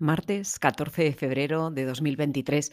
Martes 14 de febrero de 2023.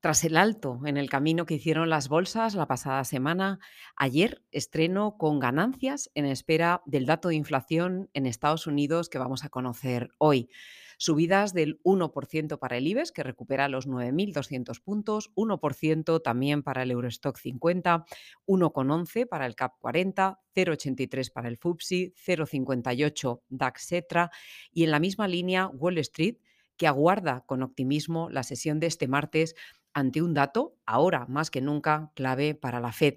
Tras el alto en el camino que hicieron las bolsas la pasada semana, ayer estreno con ganancias en espera del dato de inflación en Estados Unidos que vamos a conocer hoy. Subidas del 1% para el IBEX, que recupera los 9.200 puntos, 1% también para el Eurostock 50, 1,11 para el CAP 40, 0,83 para el FUPSI, 0,58 DAX Cetra y en la misma línea Wall Street que aguarda con optimismo la sesión de este martes ante un dato, ahora más que nunca, clave para la Fed.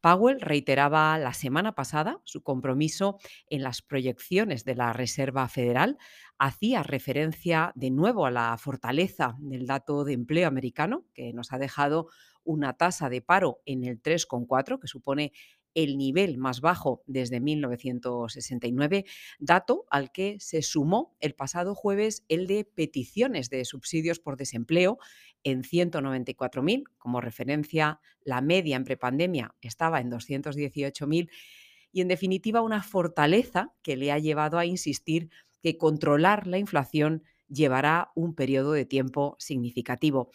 Powell reiteraba la semana pasada su compromiso en las proyecciones de la Reserva Federal, hacía referencia de nuevo a la fortaleza del dato de empleo americano, que nos ha dejado una tasa de paro en el 3,4, que supone el nivel más bajo desde 1969, dato al que se sumó el pasado jueves el de peticiones de subsidios por desempleo en 194.000. Como referencia, la media en prepandemia estaba en 218.000 y en definitiva una fortaleza que le ha llevado a insistir que controlar la inflación llevará un periodo de tiempo significativo.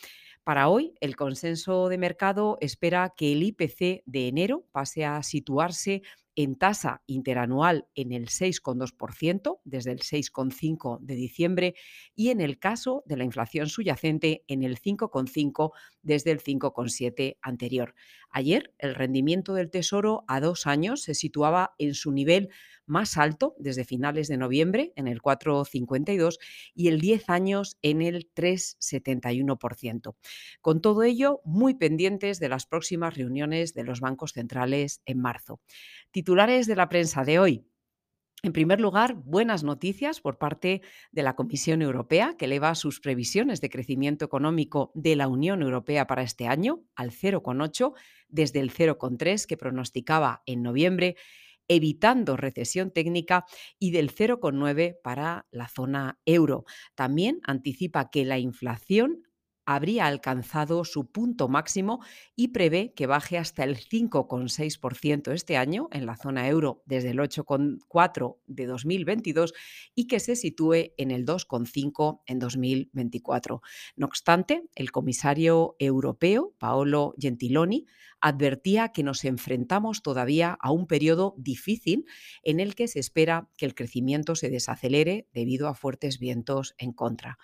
Para hoy, el consenso de mercado espera que el IPC de enero pase a situarse en tasa interanual en el 6,2% desde el 6,5% de diciembre y en el caso de la inflación subyacente en el 5,5% desde el 5,7% anterior. Ayer el rendimiento del Tesoro a dos años se situaba en su nivel más alto desde finales de noviembre, en el 4,52, y el 10 años en el 3,71%. Con todo ello, muy pendientes de las próximas reuniones de los bancos centrales en marzo. Titulares de la prensa de hoy. En primer lugar, buenas noticias por parte de la Comisión Europea, que eleva sus previsiones de crecimiento económico de la Unión Europea para este año al 0,8 desde el 0,3 que pronosticaba en noviembre evitando recesión técnica y del 0,9 para la zona euro. También anticipa que la inflación habría alcanzado su punto máximo y prevé que baje hasta el 5,6% este año en la zona euro desde el 8,4% de 2022 y que se sitúe en el 2,5% en 2024. No obstante, el comisario europeo, Paolo Gentiloni, advertía que nos enfrentamos todavía a un periodo difícil en el que se espera que el crecimiento se desacelere debido a fuertes vientos en contra.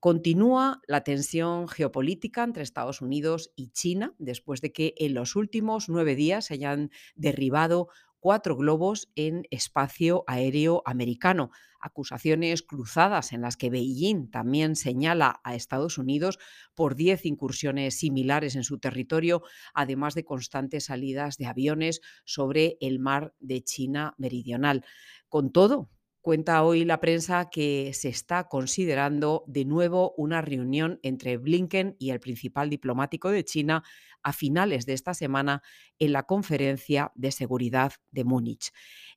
Continúa la tensión geopolítica entre Estados Unidos y China después de que en los últimos nueve días se hayan derribado cuatro globos en espacio aéreo americano. Acusaciones cruzadas en las que Beijing también señala a Estados Unidos por diez incursiones similares en su territorio, además de constantes salidas de aviones sobre el mar de China meridional. Con todo, Cuenta hoy la prensa que se está considerando de nuevo una reunión entre Blinken y el principal diplomático de China a finales de esta semana en la conferencia de seguridad de Múnich.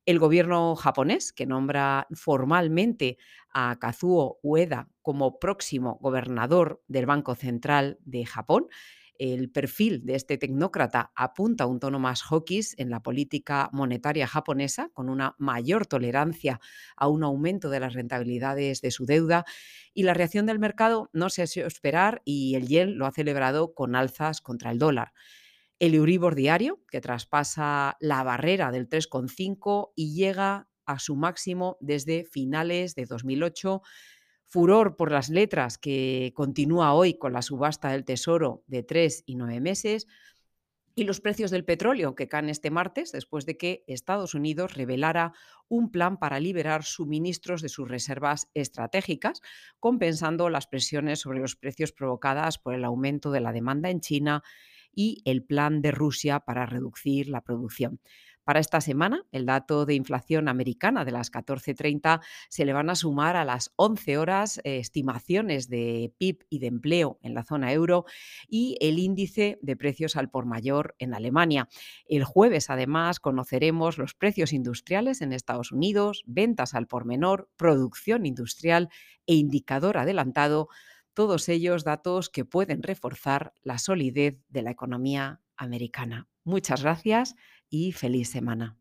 El gobierno japonés, que nombra formalmente a Kazuo Ueda como próximo gobernador del Banco Central de Japón, el perfil de este tecnócrata apunta a un tono más hawkish en la política monetaria japonesa, con una mayor tolerancia a un aumento de las rentabilidades de su deuda. Y la reacción del mercado no se ha sido esperar y el yen lo ha celebrado con alzas contra el dólar. El Euribor diario, que traspasa la barrera del 3,5 y llega a su máximo desde finales de 2008 Furor por las letras que continúa hoy con la subasta del Tesoro de tres y nueve meses. Y los precios del petróleo que caen este martes después de que Estados Unidos revelara un plan para liberar suministros de sus reservas estratégicas, compensando las presiones sobre los precios provocadas por el aumento de la demanda en China y el plan de Rusia para reducir la producción. Para esta semana, el dato de inflación americana de las 14.30 se le van a sumar a las 11 horas eh, estimaciones de PIB y de empleo en la zona euro y el índice de precios al por mayor en Alemania. El jueves, además, conoceremos los precios industriales en Estados Unidos, ventas al por menor, producción industrial e indicador adelantado todos ellos datos que pueden reforzar la solidez de la economía americana. Muchas gracias y feliz semana.